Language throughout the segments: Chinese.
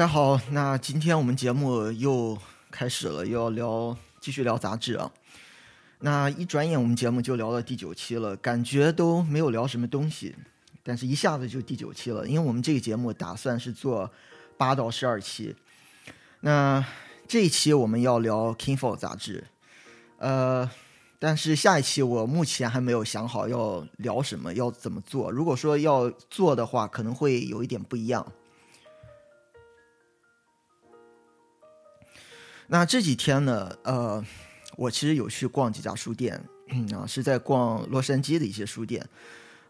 大家好，那今天我们节目又开始了，又要聊，继续聊杂志啊。那一转眼我们节目就聊到第九期了，感觉都没有聊什么东西，但是一下子就第九期了，因为我们这个节目打算是做八到十二期。那这一期我们要聊《King Fall》杂志，呃，但是下一期我目前还没有想好要聊什么，要怎么做。如果说要做的话，可能会有一点不一样。那这几天呢，呃，我其实有去逛几家书店，啊，是在逛洛杉矶的一些书店，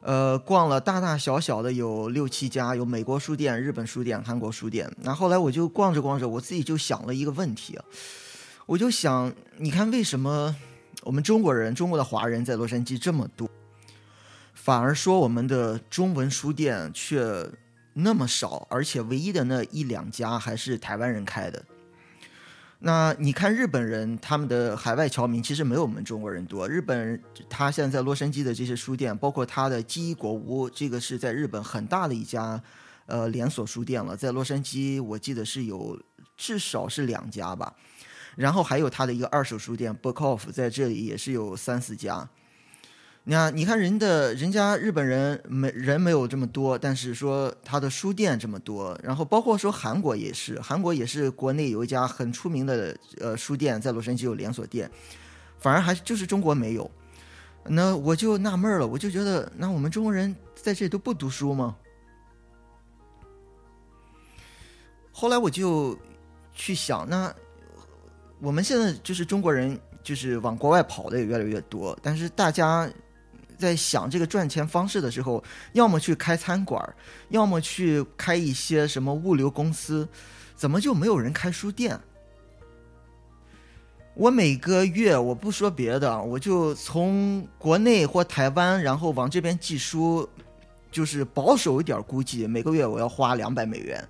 呃，逛了大大小小的有六七家，有美国书店、日本书店、韩国书店。那后来我就逛着逛着，我自己就想了一个问题，我就想，你看为什么我们中国人、中国的华人在洛杉矶这么多，反而说我们的中文书店却那么少，而且唯一的那一两家还是台湾人开的。那你看日本人他们的海外侨民其实没有我们中国人多。日本人他现在在洛杉矶的这些书店，包括他的记忆国屋，这个是在日本很大的一家呃连锁书店了。在洛杉矶，我记得是有至少是两家吧。然后还有他的一个二手书店 Bookoff，在这里也是有三四家。你看你看人的人家日本人没人没有这么多，但是说他的书店这么多，然后包括说韩国也是，韩国也是国内有一家很出名的呃书店，在洛杉矶有连锁店，反而还就是中国没有。那我就纳闷了，我就觉得那我们中国人在这里都不读书吗？后来我就去想，那我们现在就是中国人，就是往国外跑的也越来越多，但是大家。在想这个赚钱方式的时候，要么去开餐馆，要么去开一些什么物流公司，怎么就没有人开书店？我每个月我不说别的，我就从国内或台湾，然后往这边寄书，就是保守一点估计，每个月我要花两百美元。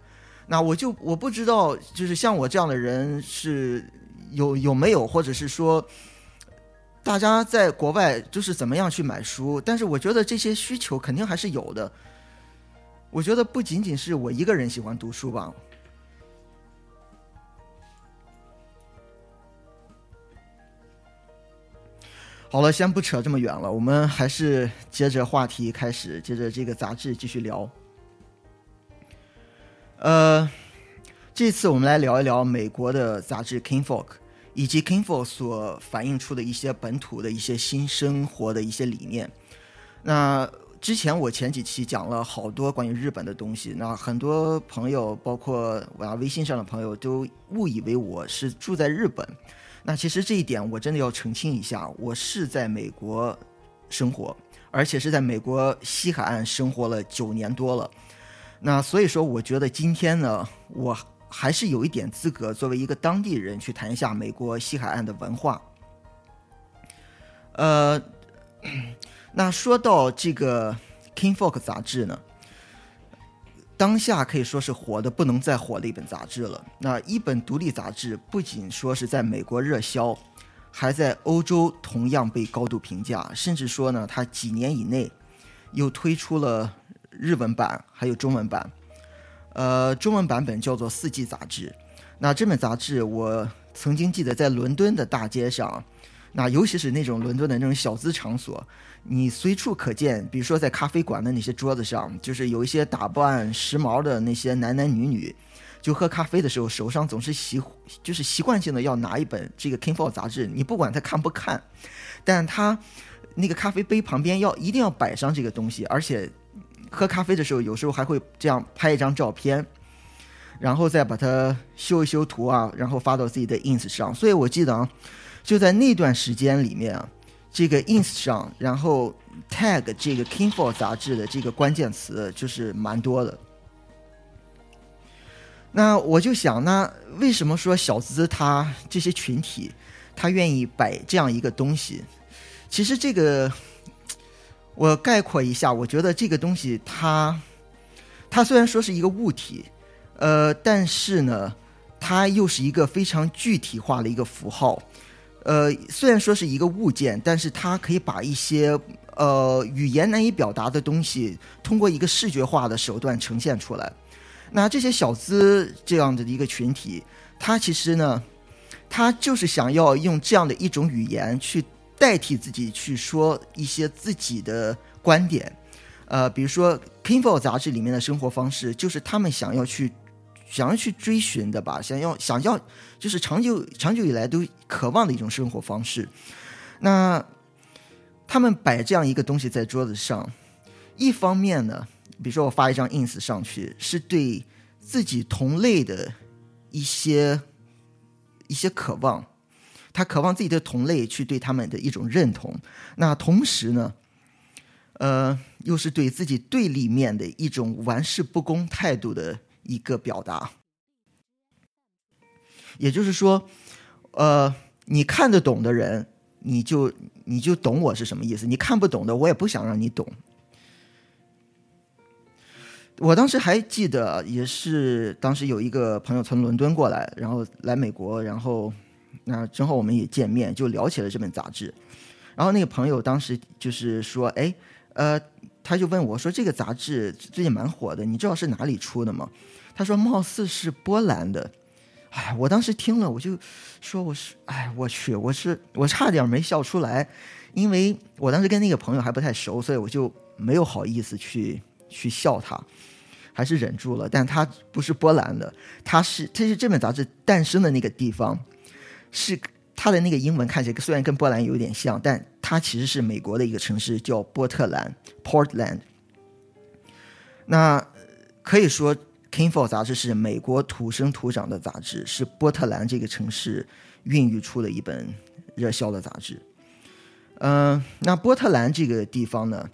那我就我不知道，就是像我这样的人是有有没有，或者是说。大家在国外就是怎么样去买书，但是我觉得这些需求肯定还是有的。我觉得不仅仅是我一个人喜欢读书吧。好了，先不扯这么远了，我们还是接着话题开始，接着这个杂志继续聊。呃，这次我们来聊一聊美国的杂志《King Folk》。以及 Kingful 所反映出的一些本土的一些新生活的一些理念。那之前我前几期讲了好多关于日本的东西，那很多朋友，包括我微信上的朋友，都误以为我是住在日本。那其实这一点我真的要澄清一下，我是在美国生活，而且是在美国西海岸生活了九年多了。那所以说，我觉得今天呢，我。还是有一点资格，作为一个当地人去谈一下美国西海岸的文化。呃，那说到这个《King Folk》杂志呢，当下可以说是火的不能再火的一本杂志了。那一本独立杂志，不仅说是在美国热销，还在欧洲同样被高度评价，甚至说呢，它几年以内又推出了日文版，还有中文版。呃，中文版本叫做《四季》杂志。那这本杂志，我曾经记得在伦敦的大街上，那尤其是那种伦敦的那种小资场所，你随处可见。比如说在咖啡馆的那些桌子上，就是有一些打扮时髦的那些男男女女，就喝咖啡的时候，手上总是习就是习惯性的要拿一本这个《King Fall》杂志。你不管他看不看，但他那个咖啡杯旁边要一定要摆上这个东西，而且。喝咖啡的时候，有时候还会这样拍一张照片。然后再把它修一修图啊，然后发到自己的 ins 上。所以我记得啊，就在那段时间里面啊，这个 ins 上，然后 tag 这个 King for 杂志的这个关键词就是蛮多的。那我就想，那为什么说小资他这些群体，他愿意摆这样一个东西？其实这个，我概括一下，我觉得这个东西它，它虽然说是一个物体，呃，但是呢，它又是一个非常具体化的一个符号。呃，虽然说是一个物件，但是它可以把一些呃语言难以表达的东西，通过一个视觉化的手段呈现出来。那这些小资这样的一个群体，他其实呢，他就是想要用这样的一种语言去代替自己去说一些自己的观点，呃，比如说《Kingfo》杂志里面的生活方式，就是他们想要去想要去追寻的吧，想要想要就是长久长久以来都渴望的一种生活方式。那他们摆这样一个东西在桌子上，一方面呢。比如说，我发一张 ins 上去，是对自己同类的一些一些渴望，他渴望自己的同类去对他们的一种认同。那同时呢，呃，又是对自己对立面的一种玩世不恭态度的一个表达。也就是说，呃，你看得懂的人，你就你就懂我是什么意思；你看不懂的，我也不想让你懂。我当时还记得，也是当时有一个朋友从伦敦过来，然后来美国，然后那正好我们也见面，就聊起了这本杂志。然后那个朋友当时就是说：“哎，呃，他就问我说，这个杂志最近蛮火的，你知道是哪里出的吗？”他说：“貌似是波兰的。”哎，我当时听了，我就说：“我是，哎，我去，我是，我差点没笑出来，因为我当时跟那个朋友还不太熟，所以我就没有好意思去去笑他。”还是忍住了，但它不是波兰的，它是，它是这本杂志诞生的那个地方，是它的那个英文看起来虽然跟波兰有点像，但它其实是美国的一个城市，叫波特兰 （Portland）。那可以说，《Kingfo》杂志是美国土生土长的杂志，是波特兰这个城市孕育出的一本热销的杂志。嗯，那波特兰这个地方呢，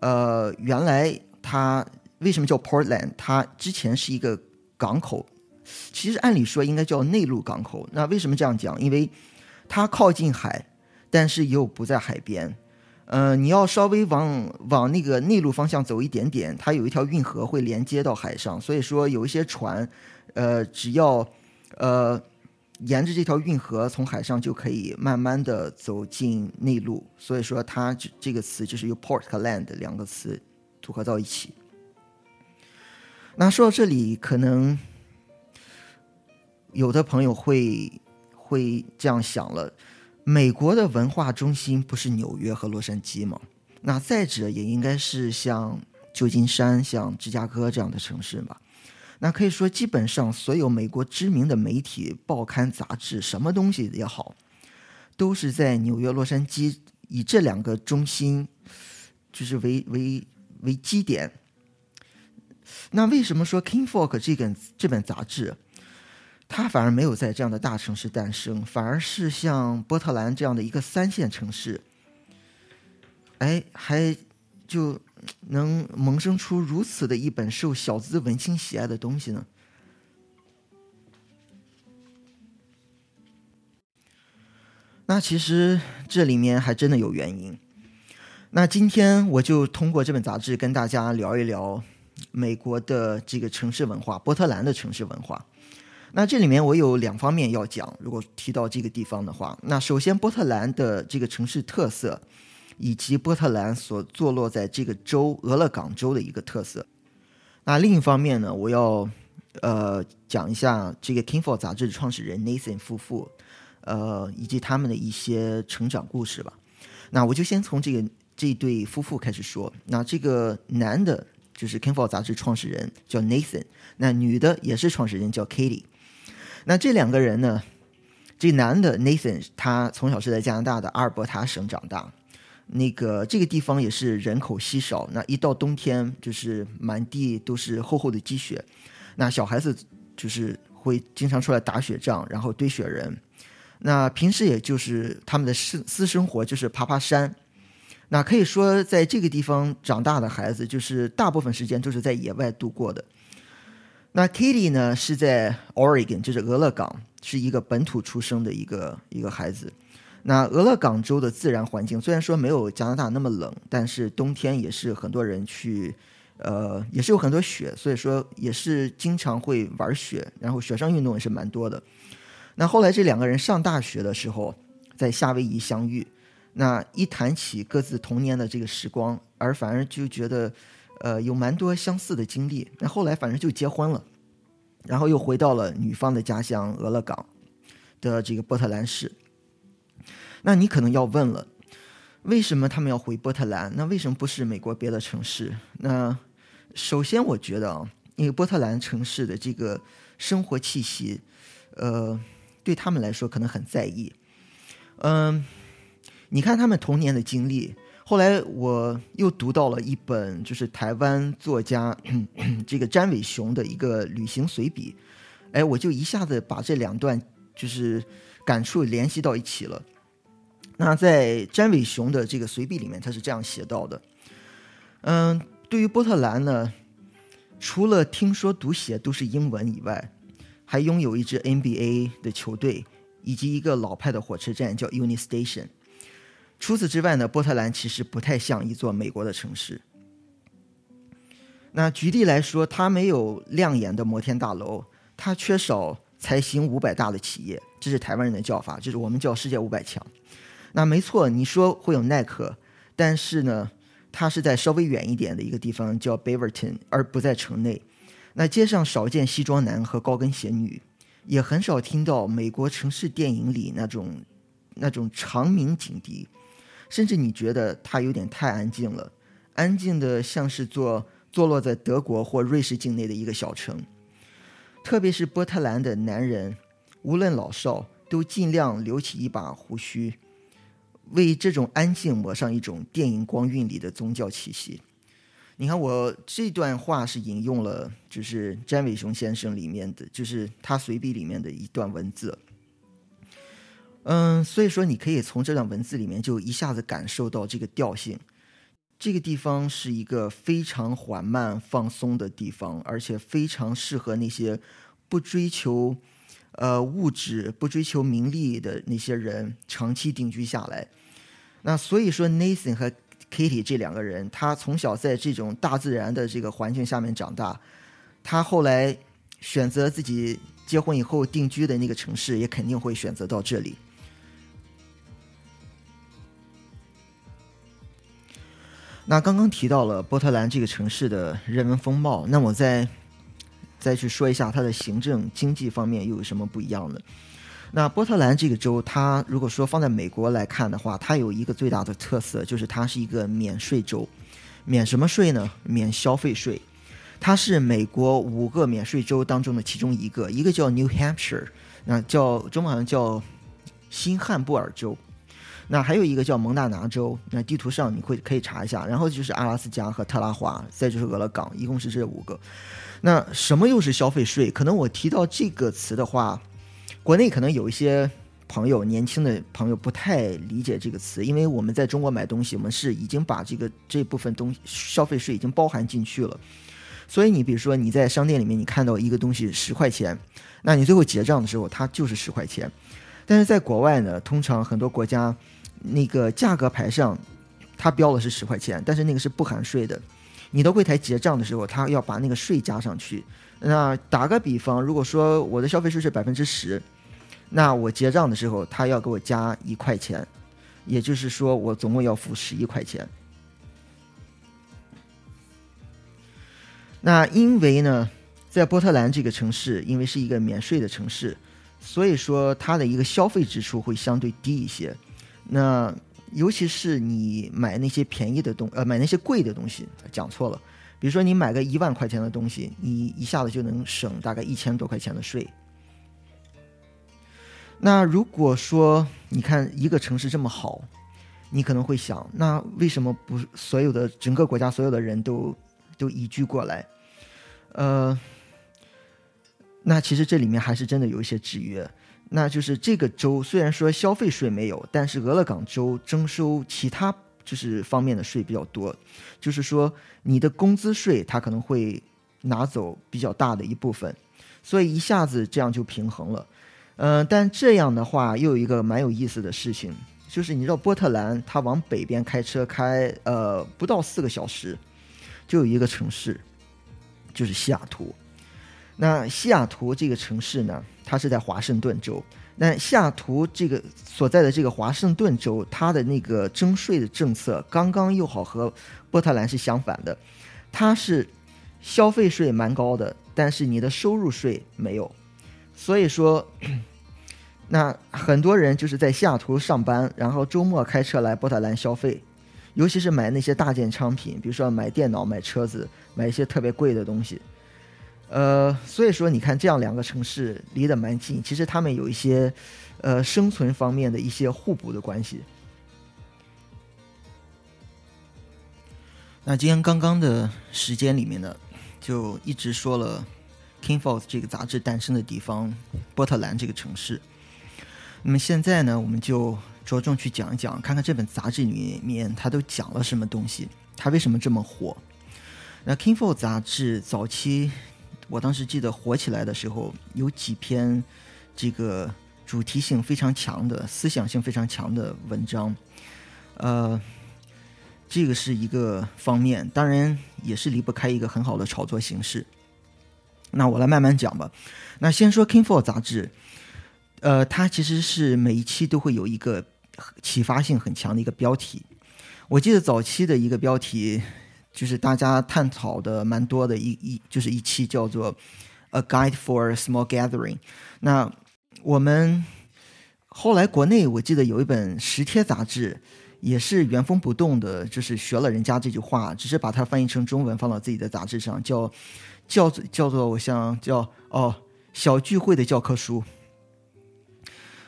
呃，原来它。为什么叫 Portland？它之前是一个港口，其实按理说应该叫内陆港口。那为什么这样讲？因为它靠近海，但是又不在海边。嗯，你要稍微往往那个内陆方向走一点点，它有一条运河会连接到海上。所以说有一些船，呃，只要呃沿着这条运河从海上就可以慢慢的走进内陆。所以说它这这个词就是由 Port 和 Land 两个词组合到一起。那说到这里，可能有的朋友会会这样想了：美国的文化中心不是纽约和洛杉矶吗？那再者也应该是像旧金山、像芝加哥这样的城市吧？那可以说，基本上所有美国知名的媒体、报刊、杂志，什么东西也好，都是在纽约、洛杉矶以这两个中心，就是为为为基点。那为什么说《King Folk》这本这本杂志，它反而没有在这样的大城市诞生，反而是像波特兰这样的一个三线城市，哎，还就能萌生出如此的一本受小资文青喜爱的东西呢？那其实这里面还真的有原因。那今天我就通过这本杂志跟大家聊一聊。美国的这个城市文化，波特兰的城市文化。那这里面我有两方面要讲。如果提到这个地方的话，那首先波特兰的这个城市特色，以及波特兰所坐落在这个州俄勒冈州的一个特色。那另一方面呢，我要呃讲一下这个《Kingfo》杂志的创始人 Nathan 夫妇，呃以及他们的一些成长故事吧。那我就先从这个这对夫妇开始说。那这个男的。就是《Kingfo》杂志创始人叫 Nathan，那女的也是创始人叫 Katie。那这两个人呢，这男的 Nathan 他从小是在加拿大的阿尔伯塔省长大，那个这个地方也是人口稀少，那一到冬天就是满地都是厚厚的积雪，那小孩子就是会经常出来打雪仗，然后堆雪人。那平时也就是他们的私私生活就是爬爬山。那可以说，在这个地方长大的孩子，就是大部分时间都是在野外度过的。那 Kitty 呢，是在 Oregon，就是俄勒冈，是一个本土出生的一个一个孩子。那俄勒冈州的自然环境虽然说没有加拿大那么冷，但是冬天也是很多人去，呃，也是有很多雪，所以说也是经常会玩雪，然后雪上运动也是蛮多的。那后来这两个人上大学的时候，在夏威夷相遇。那一谈起各自童年的这个时光，而反而就觉得，呃，有蛮多相似的经历。那后来反正就结婚了，然后又回到了女方的家乡俄勒冈的这个波特兰市。那你可能要问了，为什么他们要回波特兰？那为什么不是美国别的城市？那首先我觉得啊，因为波特兰城市的这个生活气息，呃，对他们来说可能很在意，嗯。你看他们童年的经历，后来我又读到了一本就是台湾作家 这个詹伟雄的一个旅行随笔，哎，我就一下子把这两段就是感触联系到一起了。那在詹伟雄的这个随笔里面，他是这样写到的：嗯，对于波特兰呢，除了听说读写都是英文以外，还拥有一支 NBA 的球队以及一个老派的火车站叫 Uni Station。除此之外呢，波特兰其实不太像一座美国的城市。那举例来说，它没有亮眼的摩天大楼，它缺少财行五百大的企业，这是台湾人的叫法，就是我们叫世界五百强。那没错，你说会有耐克，但是呢，它是在稍微远一点的一个地方叫 Beaverton，而不在城内。那街上少见西装男和高跟鞋女，也很少听到美国城市电影里那种那种长鸣警笛。甚至你觉得它有点太安静了，安静的像是坐坐落在德国或瑞士境内的一个小城。特别是波特兰的男人，无论老少，都尽量留起一把胡须，为这种安静抹上一种电影光晕里的宗教气息。你看，我这段话是引用了，就是詹伟雄先生里面的，就是他随笔里面的一段文字。嗯，所以说你可以从这段文字里面就一下子感受到这个调性。这个地方是一个非常缓慢放松的地方，而且非常适合那些不追求呃物质、不追求名利的那些人长期定居下来。那所以说，Nathan 和 Kitty 这两个人，他从小在这种大自然的这个环境下面长大，他后来选择自己结婚以后定居的那个城市，也肯定会选择到这里。那刚刚提到了波特兰这个城市的人文风貌，那我再再去说一下它的行政经济方面又有什么不一样的。那波特兰这个州，它如果说放在美国来看的话，它有一个最大的特色，就是它是一个免税州。免什么税呢？免消费税。它是美国五个免税州当中的其中一个，一个叫 New Hampshire，那叫中文好像叫新汉布尔州。那还有一个叫蒙大拿州，那地图上你会可以查一下，然后就是阿拉斯加和特拉华，再就是俄勒冈，一共是这五个。那什么又是消费税？可能我提到这个词的话，国内可能有一些朋友，年轻的朋友不太理解这个词，因为我们在中国买东西，我们是已经把这个这部分东西消费税已经包含进去了。所以你比如说你在商店里面你看到一个东西十块钱，那你最后结账的时候它就是十块钱。但是在国外呢，通常很多国家。那个价格牌上，它标的是十块钱，但是那个是不含税的。你到柜台结账的时候，他要把那个税加上去。那打个比方，如果说我的消费税是百分之十，那我结账的时候，他要给我加一块钱，也就是说我总共要付十一块钱。那因为呢，在波特兰这个城市，因为是一个免税的城市，所以说它的一个消费支出会相对低一些。那尤其是你买那些便宜的东，呃，买那些贵的东西，讲错了。比如说你买个一万块钱的东西，你一下子就能省大概一千多块钱的税。那如果说你看一个城市这么好，你可能会想，那为什么不所有的整个国家所有的人都都移居过来？呃，那其实这里面还是真的有一些制约，那就是这个州虽然说消费税没有，但是俄勒冈州征收其他就是方面的税比较多，就是说你的工资税它可能会拿走比较大的一部分，所以一下子这样就平衡了。嗯，但这样的话又有一个蛮有意思的事情，就是你知道波特兰它往北边开车开呃不到四个小时，就有一个城市，就是西雅图。那西雅图这个城市呢，它是在华盛顿州。那西雅图这个所在的这个华盛顿州，它的那个征税的政策刚刚又好和波特兰是相反的，它是消费税蛮高的，但是你的收入税没有。所以说，那很多人就是在西雅图上班，然后周末开车来波特兰消费，尤其是买那些大件商品，比如说买电脑、买车子、买一些特别贵的东西。呃，所以说你看，这样两个城市离得蛮近，其实他们有一些，呃，生存方面的一些互补的关系。那今天刚刚的时间里面呢，就一直说了《King Falls》这个杂志诞生的地方——波特兰这个城市。那么现在呢，我们就着重去讲一讲，看看这本杂志里面它都讲了什么东西，它为什么这么火？那《King Falls》杂志早期。我当时记得火起来的时候，有几篇这个主题性非常强的、思想性非常强的文章，呃，这个是一个方面，当然也是离不开一个很好的炒作形式。那我来慢慢讲吧。那先说《King For》杂志，呃，它其实是每一期都会有一个启发性很强的一个标题。我记得早期的一个标题。就是大家探讨的蛮多的一一就是一期叫做《A Guide for Small Gathering》。那我们后来国内我记得有一本时贴杂志，也是原封不动的，就是学了人家这句话，只是把它翻译成中文放到自己的杂志上，叫叫做叫做我想叫哦小聚会的教科书。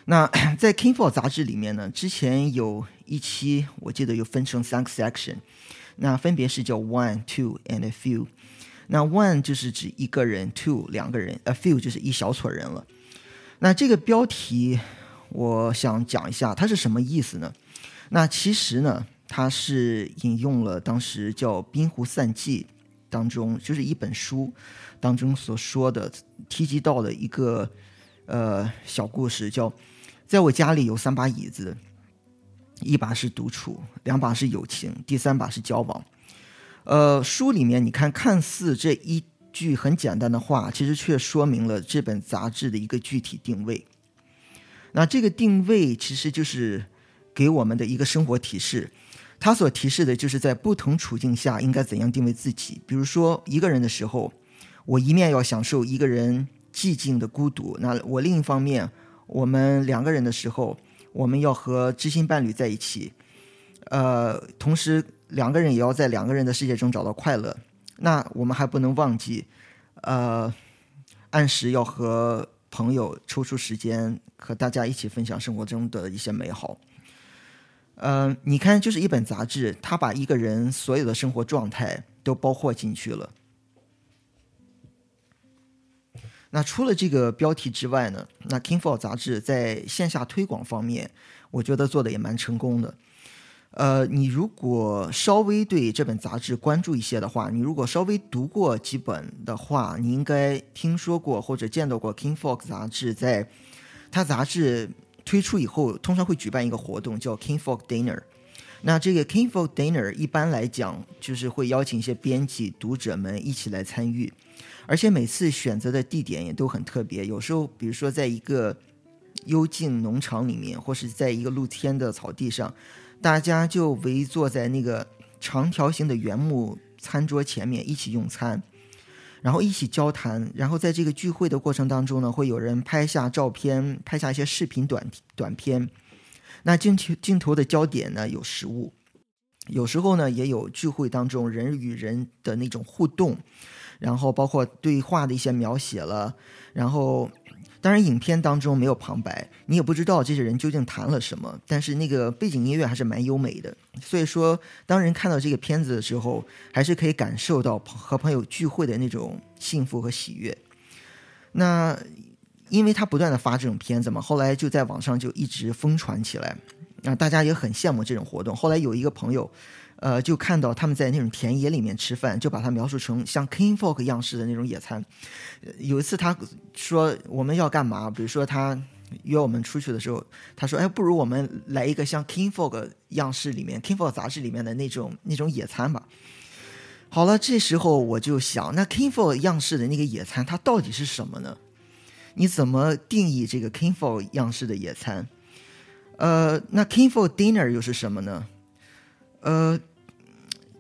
那 在《King For》杂志里面呢，之前有一期我记得有分成三个 section。那分别是叫 one, two and a few。那 one 就是指一个人，two 两个人，a few 就是一小撮人了。那这个标题，我想讲一下它是什么意思呢？那其实呢，它是引用了当时叫《滨湖散记》当中，就是一本书当中所说的提及到的一个呃小故事，叫在我家里有三把椅子。一把是独处，两把是友情，第三把是交往。呃，书里面你看，看似这一句很简单的话，其实却说明了这本杂志的一个具体定位。那这个定位其实就是给我们的一个生活提示，它所提示的就是在不同处境下应该怎样定位自己。比如说，一个人的时候，我一面要享受一个人寂静的孤独；那我另一方面，我们两个人的时候。我们要和知心伴侣在一起，呃，同时两个人也要在两个人的世界中找到快乐。那我们还不能忘记，呃，按时要和朋友抽出时间和大家一起分享生活中的一些美好。嗯，你看，就是一本杂志，它把一个人所有的生活状态都包括进去了。那除了这个标题之外呢？那《King For》杂志在线下推广方面，我觉得做的也蛮成功的。呃，你如果稍微对这本杂志关注一些的话，你如果稍微读过几本的话，你应该听说过或者见到过《King For》杂志。在它杂志推出以后，通常会举办一个活动，叫《King For Dinner》。那这个《King For Dinner》一般来讲，就是会邀请一些编辑、读者们一起来参与。而且每次选择的地点也都很特别，有时候比如说在一个幽静农场里面，或是在一个露天的草地上，大家就围坐在那个长条形的原木餐桌前面一起用餐，然后一起交谈，然后在这个聚会的过程当中呢，会有人拍下照片，拍下一些视频短短片。那镜头镜头的焦点呢有食物，有时候呢也有聚会当中人与人的那种互动。然后包括对话的一些描写了，然后当然影片当中没有旁白，你也不知道这些人究竟谈了什么，但是那个背景音乐还是蛮优美的。所以说，当人看到这个片子的时候，还是可以感受到和朋友聚会的那种幸福和喜悦。那因为他不断的发这种片子嘛，后来就在网上就一直疯传起来，啊，大家也很羡慕这种活动。后来有一个朋友，呃，就看到他们在那种田野里面吃饭，就把它描述成像 King Folk 样式的那种野餐。有一次他说我们要干嘛？比如说他约我们出去的时候，他说：“哎，不如我们来一个像 King Folk 样式里面 King Folk 杂志里面的那种那种野餐吧。”好了，这时候我就想，那 King Folk 样式的那个野餐，它到底是什么呢？你怎么定义这个 k i n g f o l 样式的野餐？呃，那 k i n g f o l Dinner 又是什么呢？呃，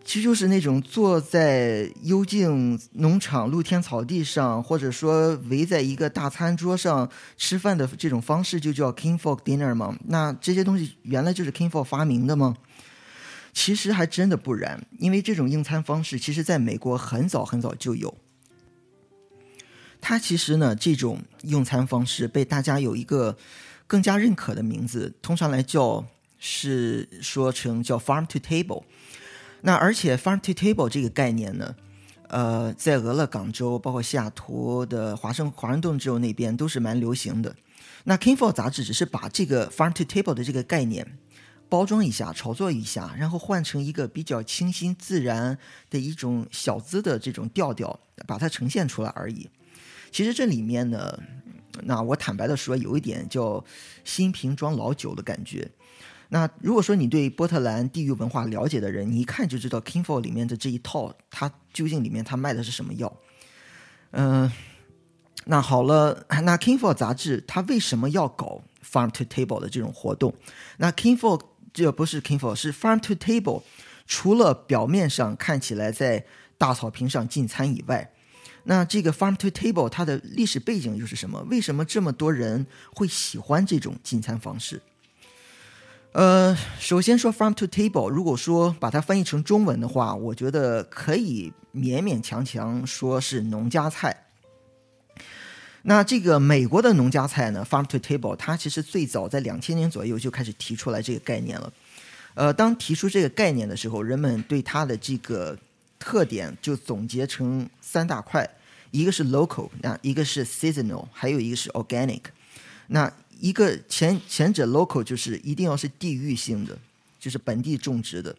其实就是那种坐在幽静农场露天草地上，或者说围在一个大餐桌上吃饭的这种方式，就叫 k i n g f o l Dinner 吗？那这些东西原来就是 k i n g f o l 发明的吗？其实还真的不然，因为这种用餐方式其实在美国很早很早就有。它其实呢，这种用餐方式被大家有一个更加认可的名字，通常来叫是说成叫 farm to table。那而且 farm to table 这个概念呢，呃，在俄勒冈州、包括西雅图的华盛华盛顿州那边都是蛮流行的。那 King Fall 杂志只是把这个 farm to table 的这个概念。包装一下，炒作一下，然后换成一个比较清新自然的一种小资的这种调调，把它呈现出来而已。其实这里面呢，那我坦白的说，有一点叫新瓶装老酒的感觉。那如果说你对波特兰地域文化了解的人，你一看就知道 King Fall 里面的这一套，它究竟里面它卖的是什么药？嗯，那好了，那 King Fall 杂志它为什么要搞 Farm to Table 的这种活动？那 King Fall 这不是 King Fall，是 Farm to Table。除了表面上看起来在大草坪上进餐以外，那这个 Farm to Table 它的历史背景又是什么？为什么这么多人会喜欢这种进餐方式？呃，首先说 Farm to Table，如果说把它翻译成中文的话，我觉得可以勉勉强强说是农家菜。那这个美国的农家菜呢，farm to table，它其实最早在两千年左右就开始提出来这个概念了。呃，当提出这个概念的时候，人们对它的这个特点就总结成三大块：一个是 local，那一个是 seasonal，还有一个是 organic。那一个前前者 local 就是一定要是地域性的，就是本地种植的；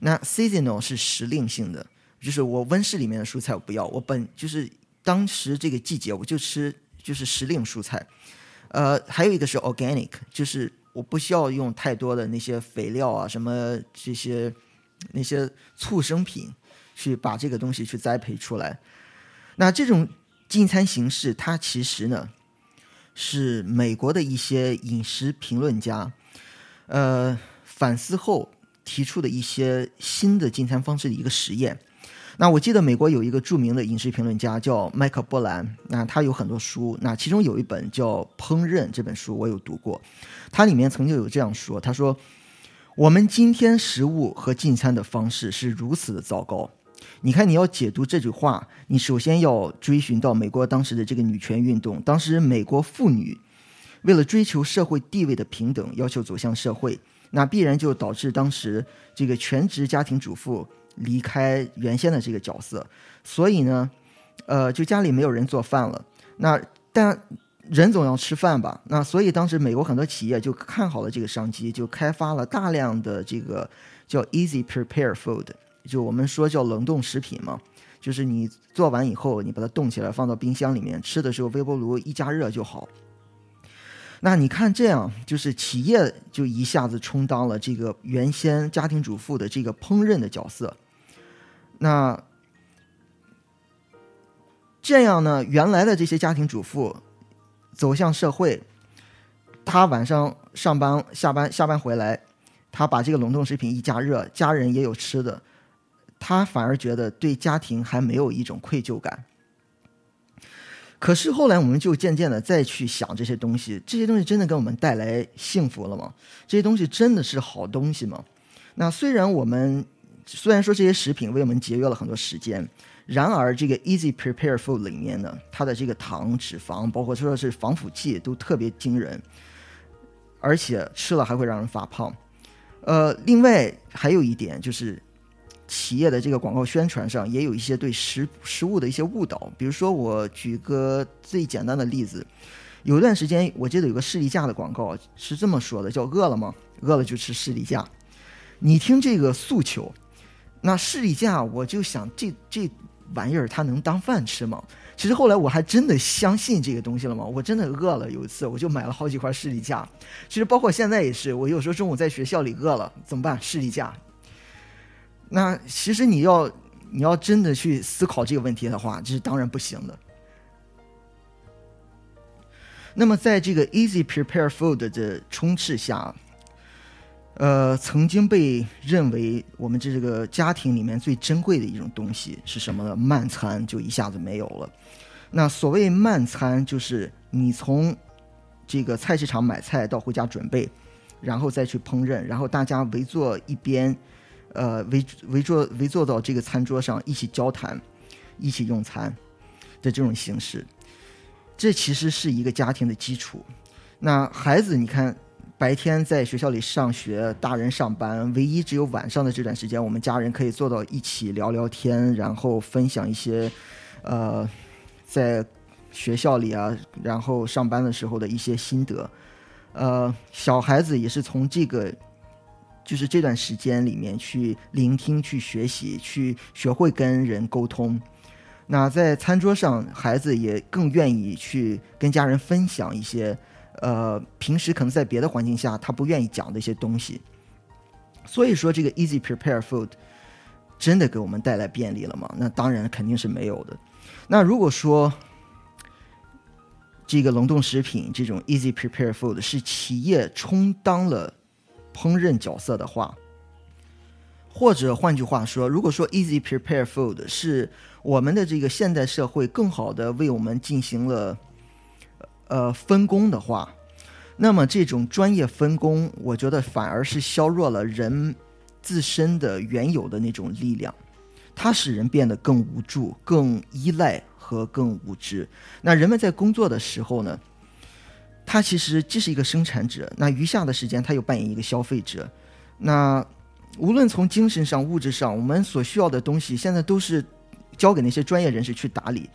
那 seasonal 是时令性的，就是我温室里面的蔬菜我不要，我本就是。当时这个季节我就吃就是时令蔬菜，呃，还有一个是 organic，就是我不需要用太多的那些肥料啊，什么这些那些促生品去把这个东西去栽培出来。那这种进餐形式，它其实呢是美国的一些饮食评论家呃反思后提出的一些新的进餐方式的一个实验。那我记得美国有一个著名的饮食评论家叫麦克波兰，那他有很多书，那其中有一本叫《烹饪》这本书我有读过，它里面曾经有这样说，他说：“我们今天食物和进餐的方式是如此的糟糕。你看，你要解读这句话，你首先要追寻到美国当时的这个女权运动，当时美国妇女为了追求社会地位的平等，要求走向社会，那必然就导致当时这个全职家庭主妇。”离开原先的这个角色，所以呢，呃，就家里没有人做饭了。那但人总要吃饭吧？那所以当时美国很多企业就看好了这个商机，就开发了大量的这个叫 easy prepare food，就我们说叫冷冻食品嘛，就是你做完以后，你把它冻起来放到冰箱里面，吃的时候微波炉一加热就好。那你看，这样就是企业就一下子充当了这个原先家庭主妇的这个烹饪的角色。那这样呢？原来的这些家庭主妇走向社会，她晚上上班、下班、下班回来，她把这个冷冻食品一加热，家人也有吃的，他反而觉得对家庭还没有一种愧疚感。可是后来，我们就渐渐的再去想这些东西，这些东西真的给我们带来幸福了吗？这些东西真的是好东西吗？那虽然我们。虽然说这些食品为我们节约了很多时间，然而这个 Easy Prepare Food 里面呢，它的这个糖、脂肪，包括说是防腐剂，都特别惊人，而且吃了还会让人发胖。呃，另外还有一点就是，企业的这个广告宣传上也有一些对食食物的一些误导。比如说，我举个最简单的例子，有一段时间我记得有个士力架的广告是这么说的，叫“饿了吗？饿了就吃士力架。”你听这个诉求，那士力架我就想，这这玩意儿它能当饭吃吗？其实后来我还真的相信这个东西了嘛，我真的饿了，有一次我就买了好几块士力架。其实包括现在也是，我有时候中午在学校里饿了怎么办？士力架。那其实你要你要真的去思考这个问题的话，这是当然不行的。那么在这个 easy prepare food 的充斥下，呃，曾经被认为我们这个家庭里面最珍贵的一种东西是什么呢？慢餐就一下子没有了。那所谓慢餐，就是你从这个菜市场买菜到回家准备，然后再去烹饪，然后大家围坐一边，呃，围围坐围坐到这个餐桌上一起交谈，一起用餐的这种形式。这其实是一个家庭的基础。那孩子，你看，白天在学校里上学，大人上班，唯一只有晚上的这段时间，我们家人可以坐到一起聊聊天，然后分享一些，呃，在学校里啊，然后上班的时候的一些心得。呃，小孩子也是从这个，就是这段时间里面去聆听、去学习、去学会跟人沟通。那在餐桌上，孩子也更愿意去跟家人分享一些，呃，平时可能在别的环境下他不愿意讲的一些东西。所以说，这个 easy prepare food 真的给我们带来便利了吗？那当然肯定是没有的。那如果说这个冷冻食品这种 easy prepare food 是企业充当了烹饪角色的话，或者换句话说，如果说 easy prepare food 是我们的这个现代社会更好的为我们进行了呃分工的话，那么这种专业分工，我觉得反而是削弱了人自身的原有的那种力量，它使人变得更无助、更依赖和更无知。那人们在工作的时候呢，他其实既是一个生产者，那余下的时间他又扮演一个消费者。那无论从精神上、物质上，我们所需要的东西，现在都是交给那些专业人士去打理。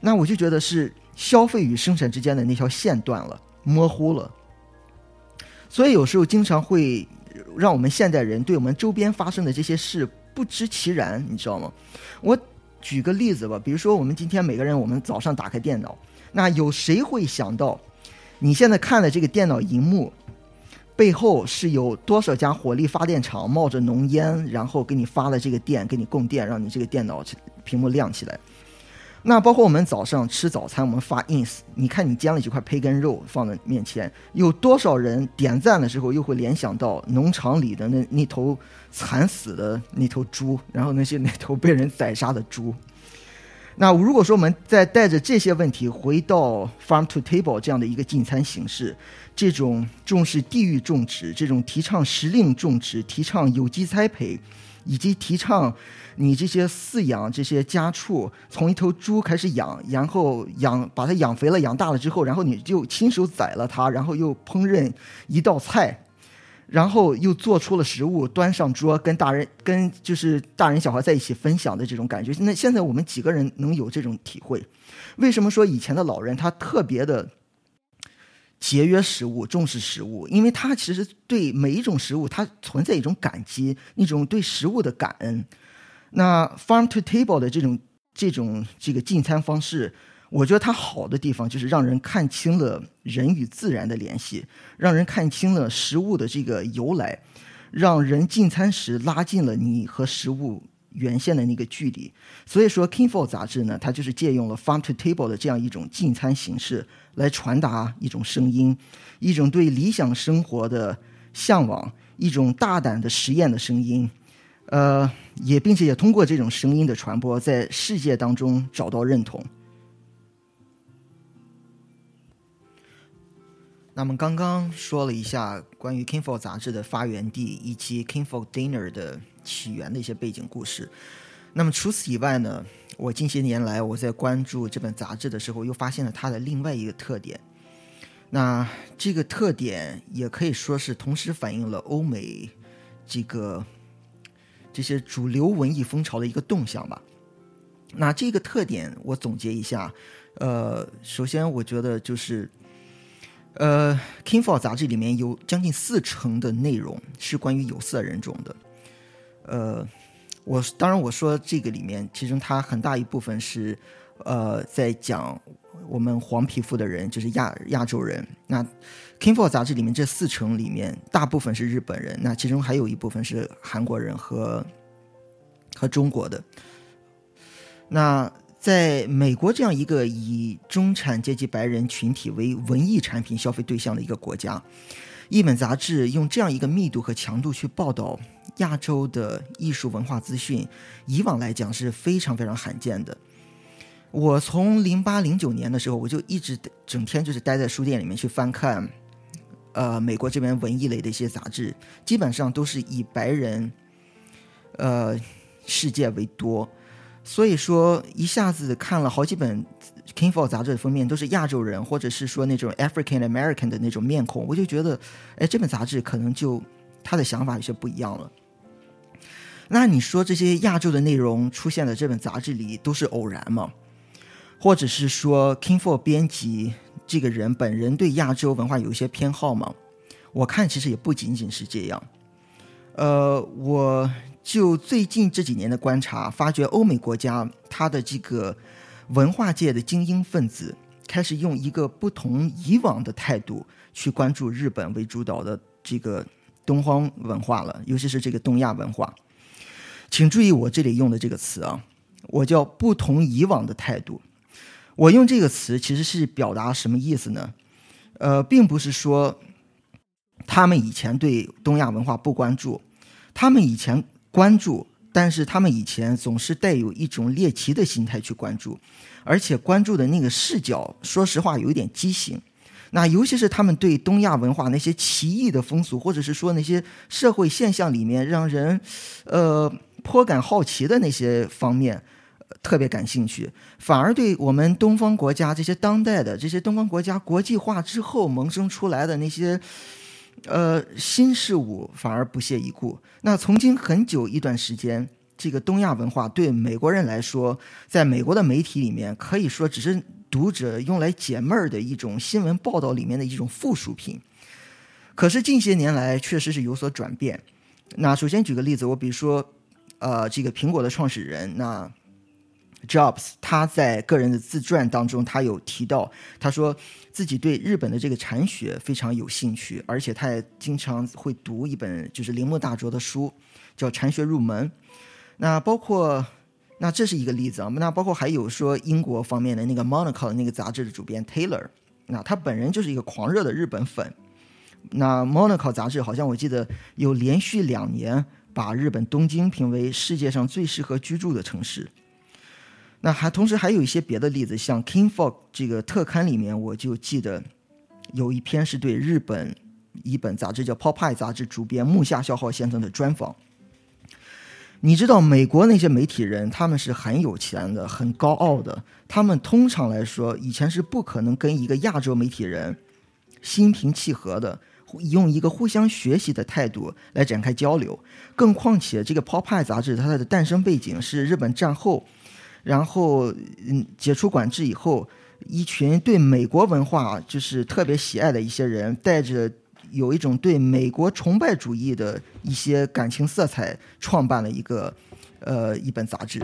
那我就觉得是消费与生产之间的那条线断了，模糊了。所以有时候经常会让我们现代人对我们周边发生的这些事不知其然，你知道吗？我举个例子吧，比如说我们今天每个人，我们早上打开电脑，那有谁会想到，你现在看的这个电脑荧幕？背后是有多少家火力发电厂冒着浓烟，然后给你发了这个电，给你供电，让你这个电脑屏幕亮起来。那包括我们早上吃早餐，我们发 ins，你看你煎了几块培根肉放在面前，有多少人点赞的时候又会联想到农场里的那那头惨死的那头猪，然后那些 那头被人宰杀的猪。那如果说我们再带着这些问题回到 farm to table 这样的一个进餐形式，这种重视地域种植，这种提倡时令种植，提倡有机栽培，以及提倡你这些饲养这些家畜，从一头猪开始养，然后养把它养肥了、养大了之后，然后你就亲手宰了它，然后又烹饪一道菜。然后又做出了食物，端上桌，跟大人、跟就是大人小孩在一起分享的这种感觉。那现在我们几个人能有这种体会？为什么说以前的老人他特别的节约食物、重视食物？因为他其实对每一种食物，他存在一种感激，一种对食物的感恩。那 farm to table 的这种这种这个进餐方式。我觉得它好的地方就是让人看清了人与自然的联系，让人看清了食物的这个由来，让人进餐时拉近了你和食物原先的那个距离。所以说，《King For》杂志呢，它就是借用了 “farm to table” 的这样一种进餐形式，来传达一种声音，一种对理想生活的向往，一种大胆的实验的声音。呃，也并且也通过这种声音的传播，在世界当中找到认同。那么刚刚说了一下关于《King For》杂志的发源地以及《King For Dinner》的起源的一些背景故事。那么除此以外呢，我近些年来我在关注这本杂志的时候，又发现了它的另外一个特点。那这个特点也可以说是同时反映了欧美这个这些主流文艺风潮的一个动向吧。那这个特点我总结一下，呃，首先我觉得就是，呃，《King for》杂志里面有将近四成的内容是关于有色人种的。呃，我当然我说这个里面，其中它很大一部分是，呃，在讲我们黄皮肤的人，就是亚亚洲人。那《King for》杂志里面这四成里面，大部分是日本人，那其中还有一部分是韩国人和和中国的。那在美国这样一个以中产阶级白人群体为文艺产品消费对象的一个国家，一本杂志用这样一个密度和强度去报道亚洲的艺术文化资讯，以往来讲是非常非常罕见的。我从零八零九年的时候，我就一直整天就是待在书店里面去翻看，呃，美国这边文艺类的一些杂志，基本上都是以白人，呃，世界为多。所以说，一下子看了好几本《King for》杂志的封面，都是亚洲人，或者是说那种 African American 的那种面孔，我就觉得，哎，这本杂志可能就他的想法有些不一样了。那你说这些亚洲的内容出现在这本杂志里都是偶然吗？或者是说《King for》编辑这个人本人对亚洲文化有一些偏好吗？我看其实也不仅仅是这样。呃，我。就最近这几年的观察，发觉欧美国家它的这个文化界的精英分子开始用一个不同以往的态度去关注日本为主导的这个东方文化了，尤其是这个东亚文化。请注意我这里用的这个词啊，我叫不同以往的态度。我用这个词其实是表达什么意思呢？呃，并不是说他们以前对东亚文化不关注，他们以前。关注，但是他们以前总是带有一种猎奇的心态去关注，而且关注的那个视角，说实话有一点畸形。那尤其是他们对东亚文化那些奇异的风俗，或者是说那些社会现象里面让人，呃，颇感好奇的那些方面，特别感兴趣，反而对我们东方国家这些当代的这些东方国家国际化之后萌生出来的那些。呃，新事物反而不屑一顾。那曾经很久一段时间，这个东亚文化对美国人来说，在美国的媒体里面，可以说只是读者用来解闷儿的一种新闻报道里面的一种附属品。可是近些年来，确实是有所转变。那首先举个例子，我比如说，呃，这个苹果的创始人，那。Jobs 他在个人的自传当中，他有提到，他说自己对日本的这个禅学非常有兴趣，而且他也经常会读一本就是铃木大拙的书，叫《禅学入门》。那包括，那这是一个例子啊。那包括还有说英国方面的那个 Monaco 的那个杂志的主编 Taylor，那他本人就是一个狂热的日本粉。那 Monaco 杂志好像我记得有连续两年把日本东京评为世界上最适合居住的城市。那还同时还有一些别的例子，像《King Folk》这个特刊里面，我就记得有一篇是对日本一本杂志叫《Pop Eye》杂志主编木下孝浩先生的专访。你知道美国那些媒体人他们是很有钱的、很高傲的，他们通常来说以前是不可能跟一个亚洲媒体人心平气和的用一个互相学习的态度来展开交流，更况且这个《Pop Eye》杂志它的诞生背景是日本战后。然后，嗯，解除管制以后，一群对美国文化就是特别喜爱的一些人，带着有一种对美国崇拜主义的一些感情色彩，创办了一个，呃，一本杂志。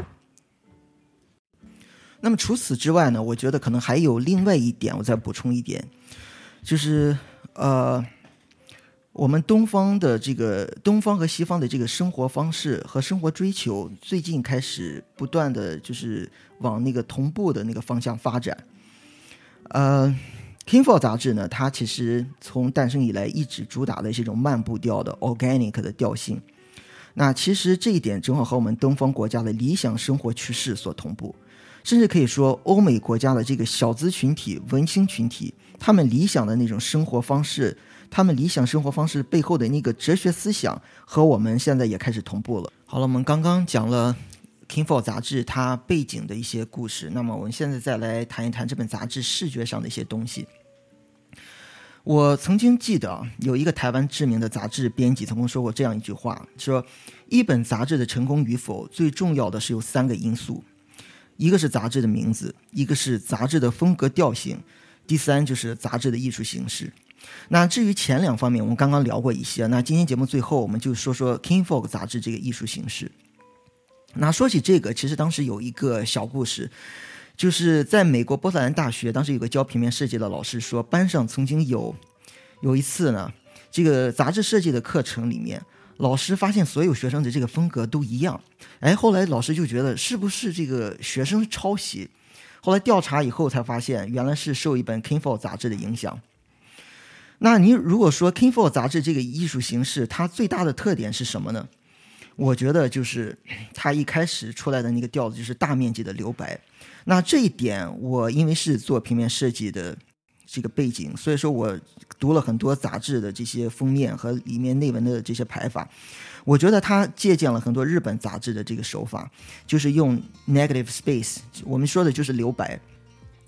那么除此之外呢，我觉得可能还有另外一点，我再补充一点，就是，呃。我们东方的这个东方和西方的这个生活方式和生活追求，最近开始不断的就是往那个同步的那个方向发展。呃，《Kingfor》杂志呢，它其实从诞生以来一直主打的是一种慢步调的 organic 的调性。那其实这一点正好和我们东方国家的理想生活趋势所同步，甚至可以说，欧美国家的这个小资群体、文青群体，他们理想的那种生活方式。他们理想生活方式背后的那个哲学思想和我们现在也开始同步了。好了，我们刚刚讲了《King for》杂志它背景的一些故事，那么我们现在再来谈一谈这本杂志视觉上的一些东西。我曾经记得有一个台湾知名的杂志编辑曾经说过这样一句话：说一本杂志的成功与否，最重要的是有三个因素，一个是杂志的名字，一个是杂志的风格调性，第三就是杂志的艺术形式。那至于前两方面，我们刚刚聊过一些。那今天节目最后，我们就说说《King Folk》杂志这个艺术形式。那说起这个，其实当时有一个小故事。就是在美国波特兰大学，当时有个教平面设计的老师说，班上曾经有有一次呢，这个杂志设计的课程里面，老师发现所有学生的这个风格都一样，哎，后来老师就觉得是不是这个学生抄袭？后来调查以后才发现，原来是受一本《King Folk》杂志的影响。那你如果说《King For》杂志这个艺术形式，它最大的特点是什么呢？我觉得就是它一开始出来的那个调子就是大面积的留白。那这一点，我因为是做平面设计的这个背景，所以说我读了很多杂志的这些封面和里面内文的这些排法，我觉得他借鉴了很多日本杂志的这个手法，就是用 negative space，我们说的就是留白。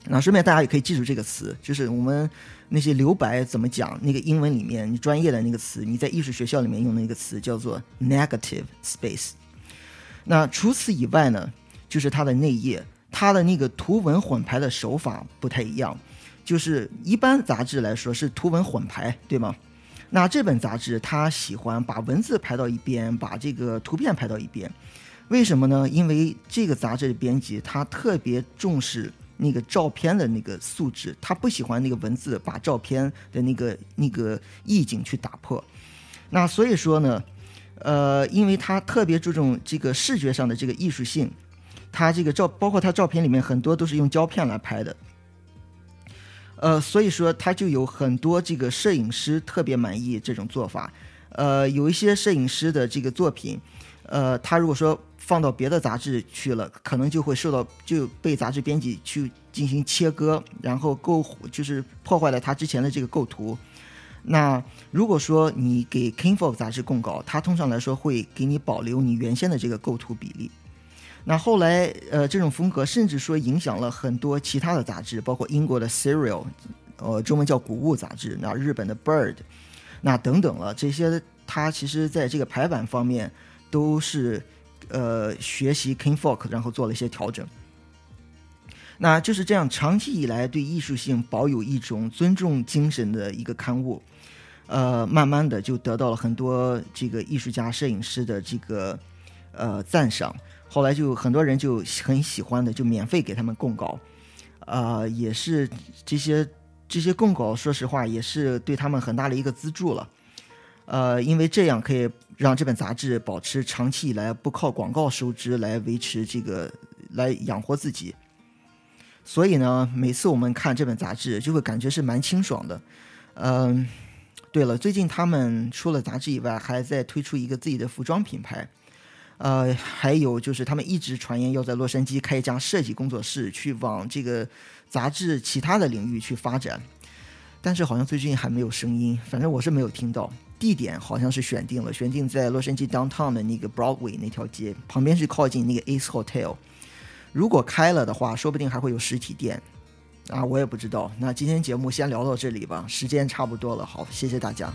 那顺便大家也可以记住这个词，就是我们那些留白怎么讲？那个英文里面你专业的那个词，你在艺术学校里面用的那个词叫做 negative space。那除此以外呢，就是它的内页。它的那个图文混排的手法不太一样，就是一般杂志来说是图文混排，对吗？那这本杂志它喜欢把文字排到一边，把这个图片排到一边，为什么呢？因为这个杂志的编辑他特别重视那个照片的那个素质，他不喜欢那个文字把照片的那个那个意境去打破。那所以说呢，呃，因为他特别注重这个视觉上的这个艺术性。他这个照，包括他照片里面很多都是用胶片来拍的，呃，所以说他就有很多这个摄影师特别满意这种做法，呃，有一些摄影师的这个作品，呃，他如果说放到别的杂志去了，可能就会受到就被杂志编辑去进行切割，然后构就是破坏了他之前的这个构图。那如果说你给《King Fol》杂志供稿，他通常来说会给你保留你原先的这个构图比例。那后来，呃，这种风格甚至说影响了很多其他的杂志，包括英国的《Serial》，呃，中文叫《谷物》杂志，那日本的《Bird》，那等等了，这些它其实在这个排版方面都是呃学习 King Folk，然后做了一些调整。那就是这样，长期以来对艺术性保有一种尊重精神的一个刊物，呃，慢慢的就得到了很多这个艺术家、摄影师的这个呃赞赏。后来就很多人就很喜欢的，就免费给他们供稿，啊，也是这些这些供稿，说实话也是对他们很大的一个资助了，呃，因为这样可以让这本杂志保持长期以来不靠广告收支来维持这个来养活自己，所以呢，每次我们看这本杂志就会感觉是蛮清爽的，嗯，对了，最近他们除了杂志以外，还在推出一个自己的服装品牌。呃，还有就是他们一直传言要在洛杉矶开一家设计工作室，去往这个杂志其他的领域去发展，但是好像最近还没有声音，反正我是没有听到。地点好像是选定了，选定在洛杉矶 downtown 的那个 Broadway 那条街旁边，是靠近那个 Ace Hotel。如果开了的话，说不定还会有实体店啊，我也不知道。那今天节目先聊到这里吧，时间差不多了，好，谢谢大家。